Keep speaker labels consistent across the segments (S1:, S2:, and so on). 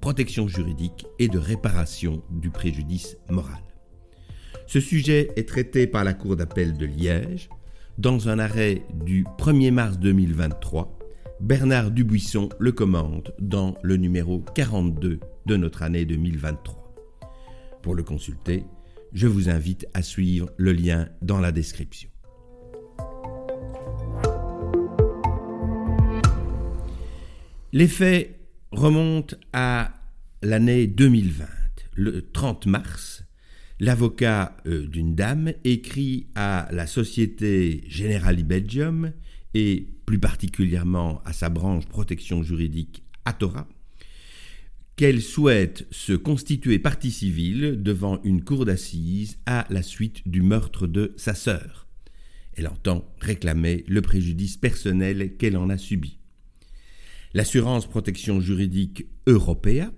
S1: protection juridique et de réparation du préjudice moral. Ce sujet est traité par la Cour d'appel de Liège dans un arrêt du 1er mars 2023. Bernard Dubuisson le commande dans le numéro 42 de notre année 2023. Pour le consulter, je vous invite à suivre le lien dans la description. Les remontent à l'année 2020. Le 30 mars, l'avocat euh, d'une dame écrit à la société Generali Belgium et plus particulièrement à sa branche protection juridique Atora qu'elle souhaite se constituer partie civile devant une cour d'assises à la suite du meurtre de sa sœur. Elle entend réclamer le préjudice personnel qu'elle en a subi. L'assurance protection juridique Européa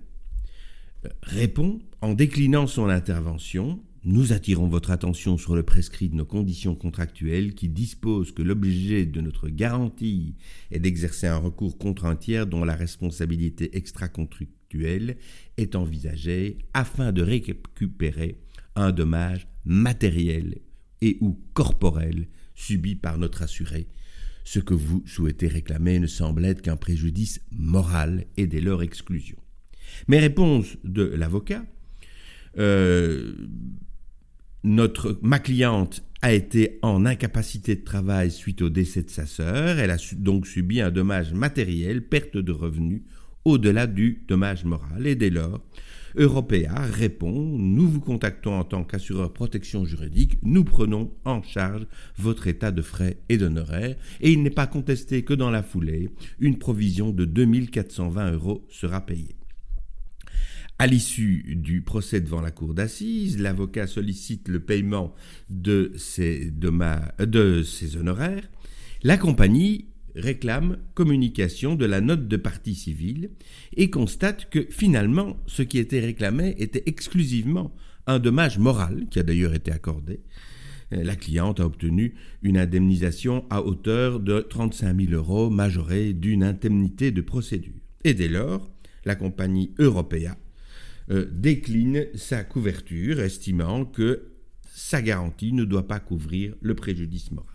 S1: euh, répond en déclinant son intervention nous attirons votre attention sur le prescrit de nos conditions contractuelles qui dispose que l'objet de notre garantie est d'exercer un recours contre un tiers dont la responsabilité extra-contractuelle est envisagée afin de récupérer un dommage matériel et ou corporel subi par notre assuré ce que vous souhaitez réclamer ne semble être qu'un préjudice moral et dès leur exclusion. Mais réponse de l'avocat, euh, ma cliente a été en incapacité de travail suite au décès de sa sœur. Elle a donc subi un dommage matériel, perte de revenus, au-delà du dommage moral. Et dès lors, Européa répond Nous vous contactons en tant qu'assureur protection juridique, nous prenons en charge votre état de frais et d'honoraires, et il n'est pas contesté que dans la foulée, une provision de 2420 euros sera payée. À l'issue du procès devant la cour d'assises, l'avocat sollicite le paiement de ses, de ses honoraires. La compagnie réclame communication de la note de partie civile et constate que finalement ce qui était réclamé était exclusivement un dommage moral qui a d'ailleurs été accordé. Euh, la cliente a obtenu une indemnisation à hauteur de 35 000 euros majorée d'une indemnité de procédure. Et dès lors, la compagnie Européa euh, décline sa couverture, estimant que sa garantie ne doit pas couvrir le préjudice moral.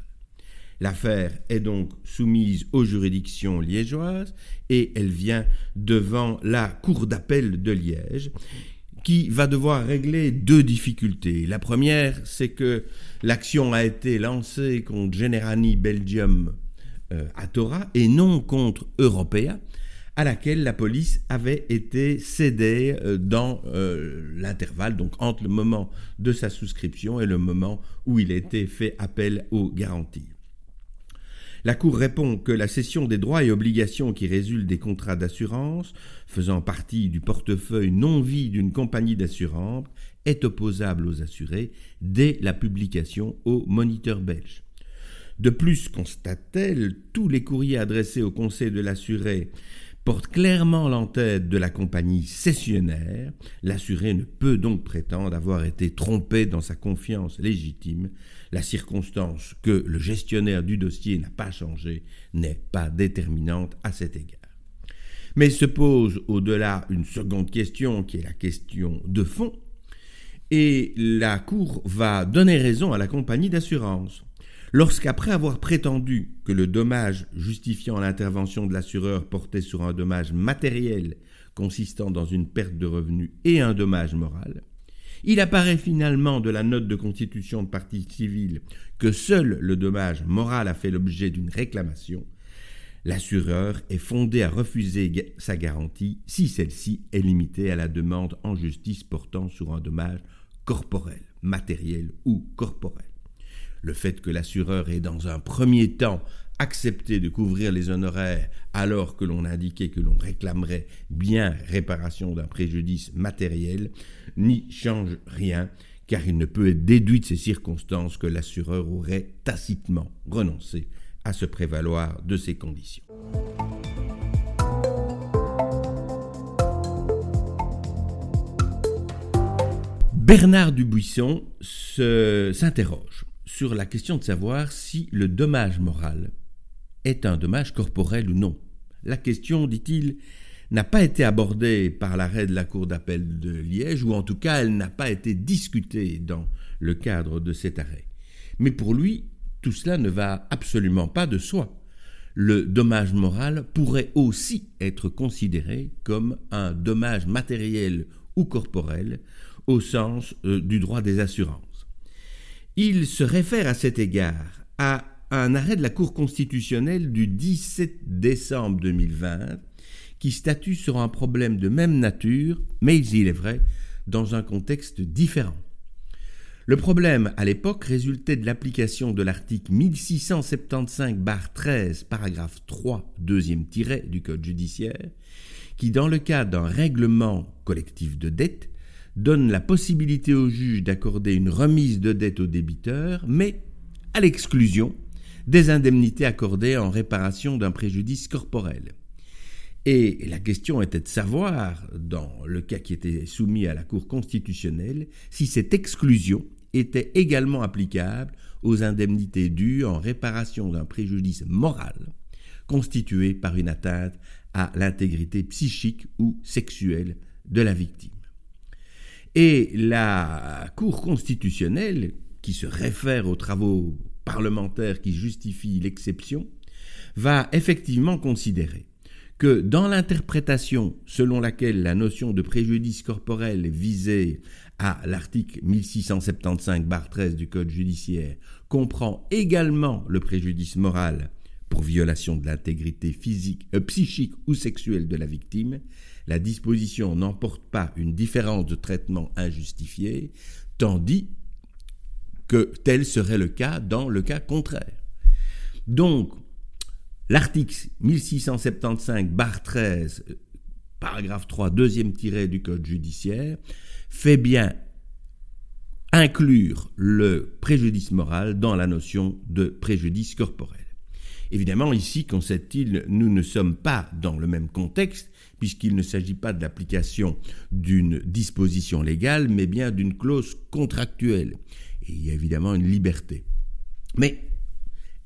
S1: L'affaire est donc soumise aux juridictions liégeoises et elle vient devant la Cour d'appel de Liège qui va devoir régler deux difficultés. La première, c'est que l'action a été lancée contre Generani Belgium euh, Atora et non contre Europea, à laquelle la police avait été cédée euh, dans euh, l'intervalle, donc entre le moment de sa souscription et le moment où il été fait appel aux garanties. La Cour répond que la cession des droits et obligations qui résultent des contrats d'assurance, faisant partie du portefeuille non-vie d'une compagnie d'assurance, est opposable aux assurés dès la publication au Moniteur belge. De plus, constate-t-elle, tous les courriers adressés au Conseil de l'assuré porte clairement l'entête de la compagnie cessionnaire, l'assuré ne peut donc prétendre avoir été trompé dans sa confiance légitime. La circonstance que le gestionnaire du dossier n'a pas changé n'est pas déterminante à cet égard. Mais se pose au-delà une seconde question qui est la question de fond, et la Cour va donner raison à la compagnie d'assurance. Lorsqu'après avoir prétendu que le dommage justifiant l'intervention de l'assureur portait sur un dommage matériel consistant dans une perte de revenus et un dommage moral, il apparaît finalement de la note de constitution de partie civile que seul le dommage moral a fait l'objet d'une réclamation, l'assureur est fondé à refuser sa garantie si celle-ci est limitée à la demande en justice portant sur un dommage corporel, matériel ou corporel le fait que l'assureur ait dans un premier temps accepté de couvrir les honoraires alors que l'on indiquait que l'on réclamerait bien réparation d'un préjudice matériel, n'y change rien, car il ne peut être déduit de ces circonstances que l'assureur aurait tacitement renoncé à se prévaloir de ces conditions. Bernard Dubuisson s'interroge sur la question de savoir si le dommage moral est un dommage corporel ou non. La question, dit-il, n'a pas été abordée par l'arrêt de la Cour d'appel de Liège, ou en tout cas elle n'a pas été discutée dans le cadre de cet arrêt. Mais pour lui, tout cela ne va absolument pas de soi. Le dommage moral pourrait aussi être considéré comme un dommage matériel ou corporel au sens euh, du droit des assurances. Il se réfère à cet égard à un arrêt de la Cour constitutionnelle du 17 décembre 2020 qui statue sur un problème de même nature, mais il est vrai, dans un contexte différent. Le problème, à l'époque, résultait de l'application de l'article 1675-13, paragraphe 3, deuxième tiret du Code judiciaire, qui, dans le cas d'un règlement collectif de dette, donne la possibilité au juge d'accorder une remise de dette au débiteur, mais à l'exclusion des indemnités accordées en réparation d'un préjudice corporel. Et la question était de savoir, dans le cas qui était soumis à la Cour constitutionnelle, si cette exclusion était également applicable aux indemnités dues en réparation d'un préjudice moral constitué par une atteinte à l'intégrité psychique ou sexuelle de la victime. Et la Cour constitutionnelle, qui se réfère aux travaux parlementaires qui justifient l'exception, va effectivement considérer que dans l'interprétation selon laquelle la notion de préjudice corporel visée à l'article 1675-13 du Code judiciaire comprend également le préjudice moral pour violation de l'intégrité physique, euh, psychique ou sexuelle de la victime, la disposition n'emporte pas une différence de traitement injustifiée, tandis que tel serait le cas dans le cas contraire. Donc, l'article 1675-13, paragraphe 3, deuxième tiré du Code judiciaire, fait bien inclure le préjudice moral dans la notion de préjudice corporel. Évidemment, ici, concède-t-il, nous ne sommes pas dans le même contexte, puisqu'il ne s'agit pas de l'application d'une disposition légale, mais bien d'une clause contractuelle. Et il y a évidemment une liberté. Mais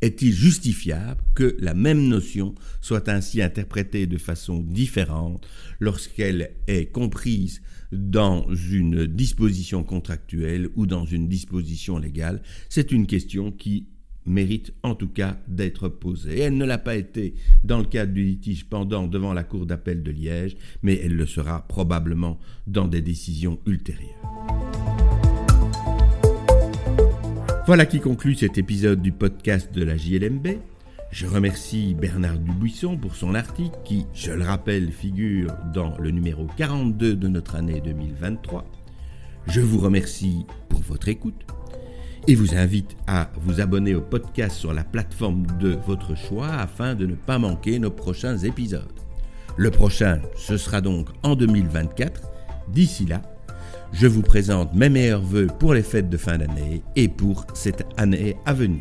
S1: est-il justifiable que la même notion soit ainsi interprétée de façon différente lorsqu'elle est comprise dans une disposition contractuelle ou dans une disposition légale? C'est une question qui mérite en tout cas d'être posée. Elle ne l'a pas été dans le cadre du litige pendant devant la Cour d'appel de Liège, mais elle le sera probablement dans des décisions ultérieures. Voilà qui conclut cet épisode du podcast de la JLMB. Je remercie Bernard Dubuisson pour son article qui, je le rappelle, figure dans le numéro 42 de notre année 2023. Je vous remercie pour votre écoute et vous invite à vous abonner au podcast sur la plateforme de votre choix afin de ne pas manquer nos prochains épisodes. Le prochain, ce sera donc en 2024. D'ici là, je vous présente mes meilleurs voeux pour les fêtes de fin d'année et pour cette année à venir.